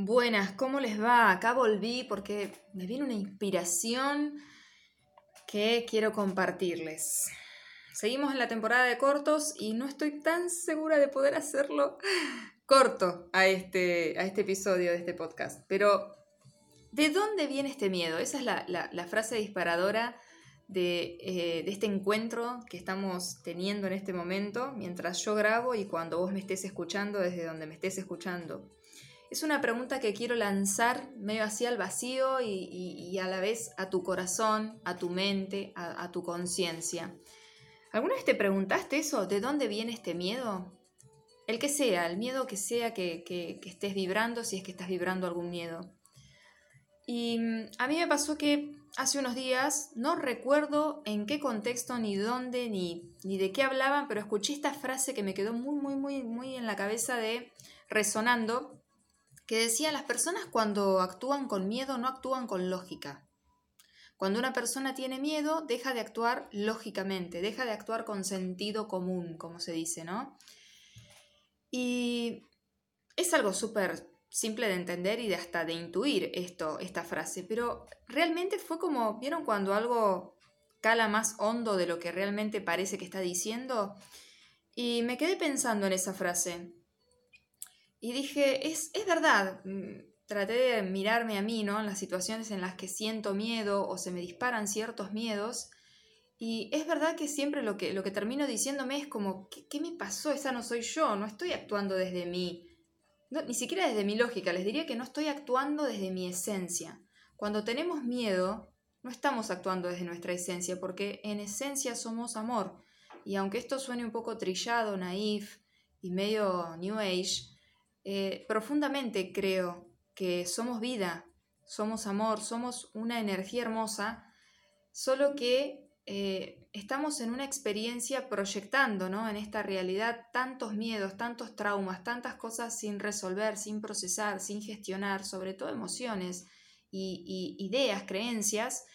Buenas, ¿cómo les va? Acá volví porque me viene una inspiración que quiero compartirles. Seguimos en la temporada de cortos y no estoy tan segura de poder hacerlo corto a este, a este episodio de este podcast. Pero, ¿de dónde viene este miedo? Esa es la, frase disparadora de, eh, de, este encuentro que estamos teniendo en este momento, mientras yo grabo y cuando vos me estés escuchando desde donde me estés escuchando. Es una pregunta que quiero lanzar medio así al vacío y, a la vez a tu corazón, a tu mente, a, tu conciencia. ¿Alguna vez te preguntaste eso? ¿De dónde viene este miedo? El que sea, el miedo que sea que, estés vibrando, si es que estás vibrando algún miedo. Y mm, a mí me pasó que hace unos días, no recuerdo en qué contexto, ni dónde, ni, ni de qué hablaban, pero escuché esta frase que me quedó muy, muy, muy, muy en la cabeza de resonando, que decía las personas cuando actúan con miedo no actúan con lógica. Cuando una persona tiene miedo, deja de actuar lógicamente, deja de actuar con sentido común, como se dice, ¿no? Y es algo súper simple de entender y de hasta de intuir esto, esta frase, pero realmente fue como, ¿vieron cuando algo cala más hondo de lo que realmente parece que está diciendo? Y me quedé pensando en esa frase. Y dije, es, es verdad, mm, traté de mirarme a mí, ¿no? En las situaciones en las que siento miedo o se me disparan ciertos miedos. Y es verdad que siempre lo que, lo que termino diciéndome es como, ¿qué, me pasó? Esa no soy yo, no estoy actuando desde mí. ni siquiera desde mi lógica, les diría que no estoy actuando desde mi esencia. Cuando tenemos miedo, no estamos actuando desde nuestra esencia, porque en esencia somos amor. Y aunque esto suene un poco trillado, naif y medio New Age, eh, profundamente creo que somos vida, somos amor, somos una energía hermosa, solo que eh, estamos en una experiencia proyectando ¿no? en esta realidad tantos miedos, tantos traumas, tantas cosas sin resolver, sin procesar, sin gestionar, sobre todo emociones y, ideas, creencias,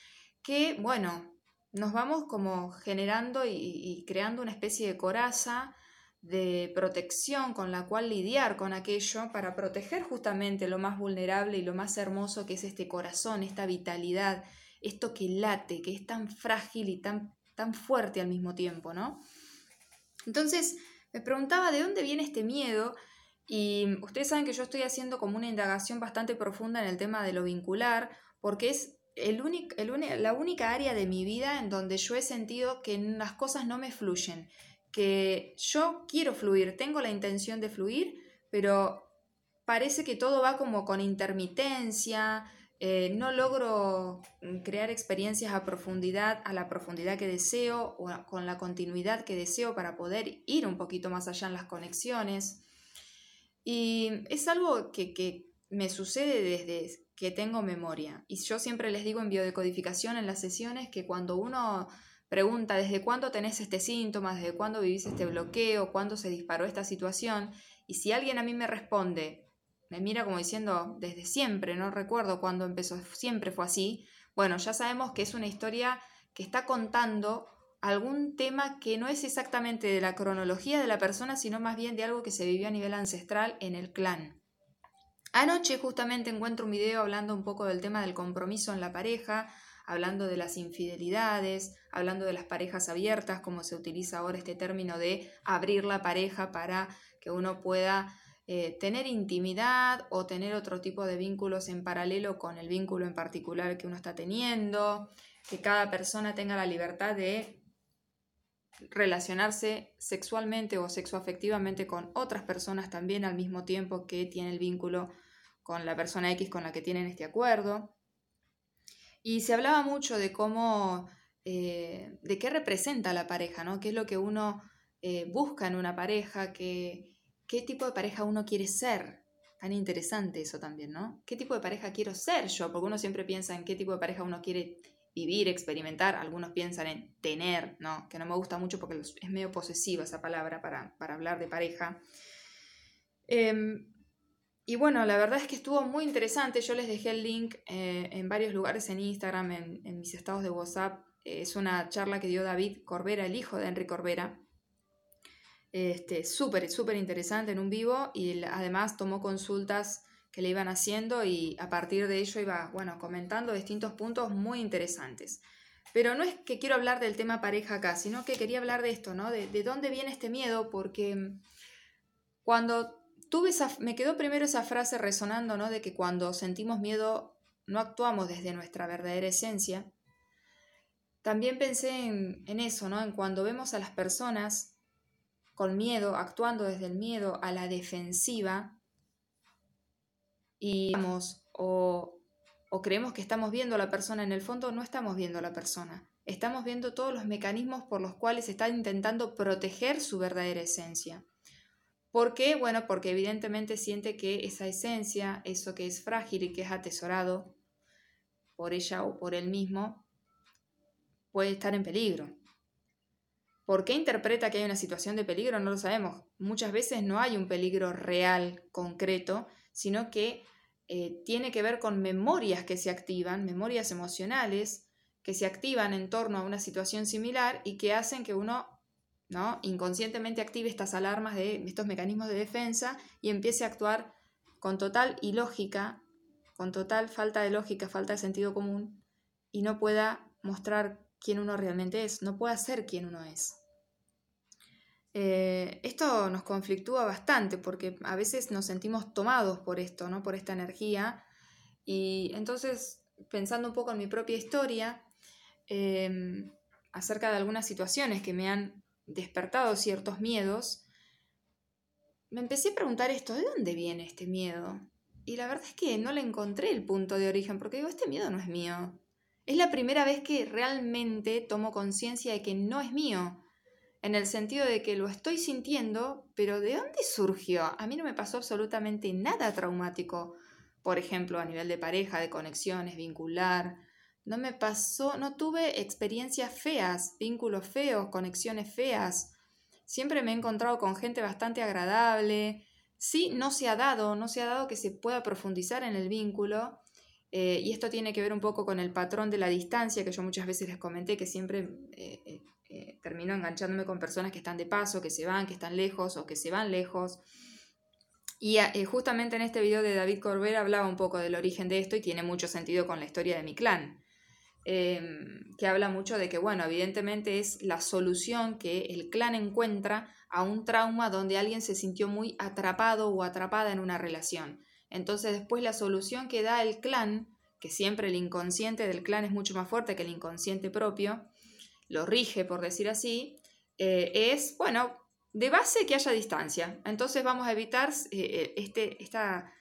que bueno, nos vamos como generando y, y creando una especie de coraza de protección con la cual lidiar con aquello para proteger justamente lo más vulnerable y lo más hermoso que es este corazón, esta vitalidad, esto que late, que es tan frágil y tan, tan fuerte al mismo tiempo, ¿no? Entonces, me preguntaba de dónde viene este miedo y ustedes saben que yo estoy haciendo como una indagación bastante profunda en el tema de lo vincular, porque es el el la única área de mi vida en donde yo he sentido que las cosas no me fluyen, que yo quiero fluir, tengo la intención de fluir, pero parece que todo va como con intermitencia, eh, no logro mm, crear experiencias a profundidad, a la profundidad que deseo o con la continuidad que deseo para poder ir un poquito más allá en las conexiones. Y es algo que, que me sucede desde que tengo memoria. Y yo siempre les digo en biodecodificación en las sesiones que cuando uno pregunta desde cuándo tenés este síntoma, desde cuándo vivís este bloqueo, cuándo se disparó esta situación, y si alguien a mí me responde, me mira como diciendo desde siempre, no recuerdo cuándo empezó, siempre fue así, bueno, ya sabemos que es una historia que está contando algún tema que no es exactamente de la cronología de la persona, sino más bien de algo que se vivió a nivel ancestral en el clan. Anoche justamente encuentro un video hablando un poco del tema del compromiso en la pareja, hablando de las infidelidades, hablando de las parejas abiertas, como se utiliza ahora este término de abrir la pareja para que uno pueda eh, tener intimidad o tener otro tipo de vínculos en paralelo con el vínculo en particular que uno está teniendo, que cada persona tenga la libertad de relacionarse sexualmente o sexoafectivamente con otras personas también al mismo tiempo que tiene el vínculo con la persona X con la que tienen este acuerdo. Y se hablaba mucho de cómo, eh, de qué representa la pareja, ¿no? ¿Qué es lo que uno eh, busca en una pareja? Qué, ¿Qué tipo de pareja uno quiere ser? Tan interesante eso también, ¿no? ¿Qué tipo de pareja quiero ser yo? Porque uno siempre piensa en qué tipo de pareja uno quiere vivir, experimentar. Algunos piensan en tener, ¿no? Que no me gusta mucho porque es medio posesiva esa palabra para, para hablar de pareja. Eh, y bueno, la verdad es que estuvo muy interesante. Yo les dejé el link eh, en varios lugares en Instagram, en, mis estados de WhatsApp. Es una charla que dio David Corbera, el hijo de Henry Corbera. Este, súper, súper interesante en un vivo y además tomó consultas que le iban haciendo y a partir de ello iba, bueno, comentando distintos puntos muy interesantes. Pero no es que quiero hablar del tema pareja acá, sino que quería hablar de esto, ¿no? De, de dónde viene este miedo, porque cuando tuve me quedó primero esa frase resonando, ¿no? De que cuando sentimos miedo no actuamos desde nuestra verdadera esencia. También pensé en, en eso, ¿no? En cuando vemos a las personas con miedo, actuando desde el miedo a la defensiva, y o, o creemos que estamos viendo a la persona, en el fondo no estamos viendo a la persona. Estamos viendo todos los mecanismos por los cuales está intentando proteger su verdadera esencia. ¿Por qué? Bueno, porque evidentemente siente que esa esencia, eso que es frágil y que es atesorado por ella o por él mismo, puede estar en peligro. ¿Por qué interpreta que hay una situación de peligro? No lo sabemos. Muchas veces no hay un peligro real, concreto, sino que eh, tiene que ver con memorias que se activan, memorias emocionales que se activan en torno a una situación similar y que hacen que uno ¿no? inconscientemente active estas alarmas de estos mecanismos de defensa y empiece a actuar con total ilógica, con total falta de lógica, falta de sentido común y no pueda mostrar quién uno realmente es, no pueda ser quién uno es. Eh, esto nos conflictúa bastante porque a veces nos sentimos tomados por esto, ¿no? por esta energía. Y entonces, pensando un poco en mi propia historia, em, acerca de algunas situaciones que me han despertado ciertos miedos, me empecé a preguntar esto, ¿de dónde viene este miedo? Y la verdad es que no le encontré el punto de origen, porque digo, este miedo no es mío. Es la primera vez que realmente tomo conciencia de que no es mío en el sentido de que lo estoy sintiendo, pero ¿de dónde surgió? A mí no me pasó absolutamente nada traumático, por ejemplo, a nivel de pareja, de conexiones, vincular. No me pasó, no tuve experiencias feas, vínculos feos, conexiones feas. Siempre me he encontrado con gente bastante agradable. Sí, no se ha dado, no se ha dado que se pueda profundizar en el vínculo. Eh, y esto tiene que ver un poco con el patrón de la distancia que yo muchas veces les comenté, que siempre eh, eh, termino enganchándome con personas que están de paso, que se van, que están lejos o que se van lejos. Y justamente en este video de David Corbera hablaba un poco del origen de esto y tiene mucho sentido con la historia de mi clan. Em, que habla mucho de que, bueno, evidentemente es la solución que el clan encuentra a un trauma donde alguien se sintió muy atrapado o atrapada en una relación. Entonces después la solución que da el clan, que siempre el inconsciente del clan es mucho más fuerte que el inconsciente propio, lo rige, por decir así, eh, es, bueno, de base que haya distancia. Entonces vamos a evitar eh, eh, este, esta,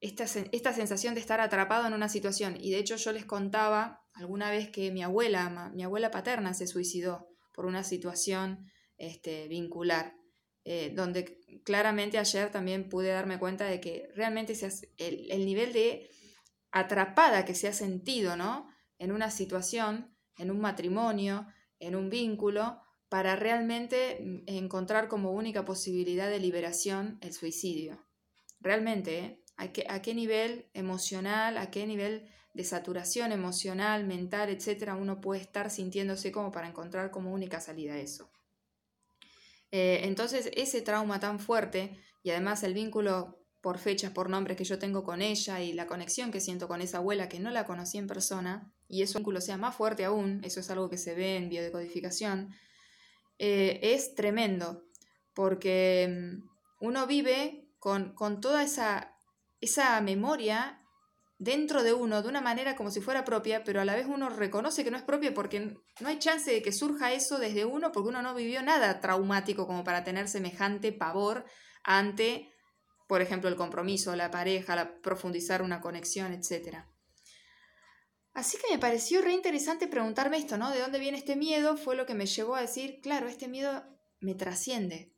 esta, esta, sensación de estar atrapado en una situación. Y de hecho yo les contaba alguna vez que mi abuela, mi abuela paterna se suicidó por una situación este, vincular. donde claramente ayer también pude darme cuenta de que realmente se el, el nivel de atrapada que se ha sentido, ¿no? En una situación, en un matrimonio, en un vínculo para realmente mm, encontrar como única posibilidad de liberación el suicidio. Realmente, ¿eh? ¿A, qué, ¿A qué nivel emocional, a qué nivel de saturación emocional, mental, etcétera, uno puede estar sintiéndose como para encontrar como única salida a eso? Eh, entonces, ese trauma tan fuerte y además el vínculo por fechas, por nombres que yo tengo con ella y la conexión que siento con esa abuela que no la conocí en persona, y ese vínculo sea más fuerte aún, eso es algo que se ve en biodecodificación, eh, es tremendo, porque mm, uno vive con, con toda esa, esa memoria dentro de uno de una manera como si fuera propia, pero a la vez uno reconoce que no es propia porque no hay chance de que surja eso desde uno porque uno no vivió nada traumático como para tener semejante pavor ante por ejemplo, el compromiso, la pareja, la profundizar una conexión, etc. Así que me pareció re interesante preguntarme esto, ¿no? ¿De dónde viene este miedo? Fue lo que me llevó a decir, claro, este miedo me trasciende.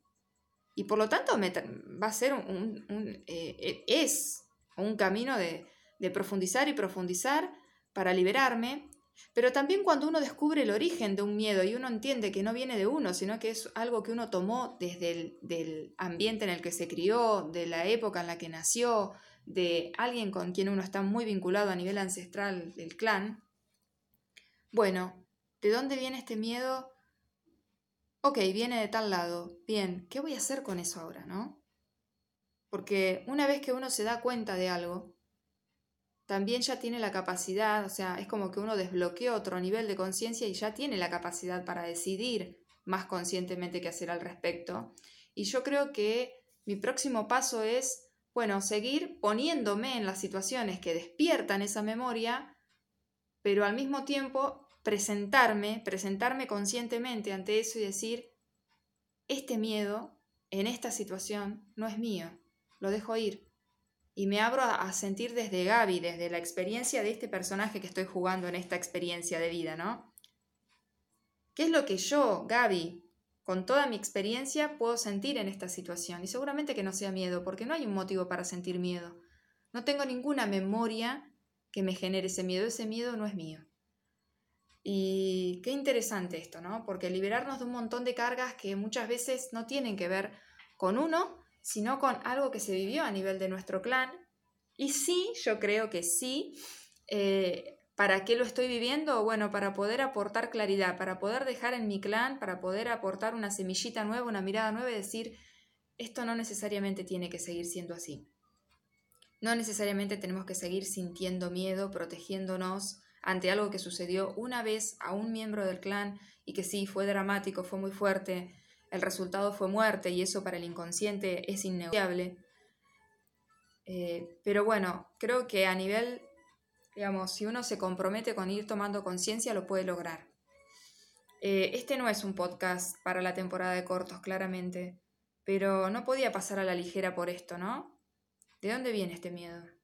Y por lo tanto va a ser un, eh, es un camino de, de profundizar y profundizar para liberarme pero también cuando uno descubre el origen de un miedo y uno entiende que no viene de uno, sino que es algo que uno tomó desde el del ambiente en el que se crió, de la época en la que nació, de alguien con quien uno está muy vinculado a nivel ancestral del clan, bueno, ¿de dónde viene este miedo? Ok, viene de tal lado. Bien, ¿qué voy a hacer con eso ahora, no? Porque una vez que uno se da cuenta de algo, también ya tiene la capacidad, o sea, es como que uno desbloquea otro nivel de conciencia y ya tiene la capacidad para decidir más conscientemente qué hacer al respecto. Y yo creo que mi próximo paso es, bueno, seguir poniéndome en las situaciones que despiertan esa memoria, pero al mismo tiempo presentarme, presentarme conscientemente ante eso y decir, este miedo en esta situación no es mío, lo dejo ir. Y me abro a, sentir desde Gaby, desde la experiencia de este personaje que estoy jugando en esta experiencia de vida, ¿no? ¿Qué es lo que yo, Gaby, con toda mi experiencia, puedo sentir en esta situación? Y seguramente que no sea miedo, porque no hay un motivo para sentir miedo. No tengo ninguna memoria que me genere ese miedo. Ese miedo no es mío. Y qué interesante esto, ¿no? Porque liberarnos de un montón de cargas que muchas veces no tienen que ver con uno, sino con algo que se vivió a nivel de nuestro clan. Y sí, yo creo que sí. Eh, ¿Para qué lo estoy viviendo? Bueno, para poder aportar claridad, para poder dejar en mi clan, para poder aportar una semillita nueva, una mirada nueva y decir, esto no necesariamente tiene que seguir siendo así. No necesariamente tenemos que seguir sintiendo miedo, protegiéndonos, ante algo que sucedió una vez a un miembro del clan y que sí, fue dramático, fue muy fuerte, el resultado fue muerte y eso para el inconsciente es innegociable. Eh, pero bueno, creo que a nivel, digamos, si uno se compromete con ir tomando conciencia, lo puede lograr. Eh, este no es un podcast para la temporada de cortos, claramente, pero no podía pasar a la ligera por esto, ¿no? ¿De dónde viene este miedo?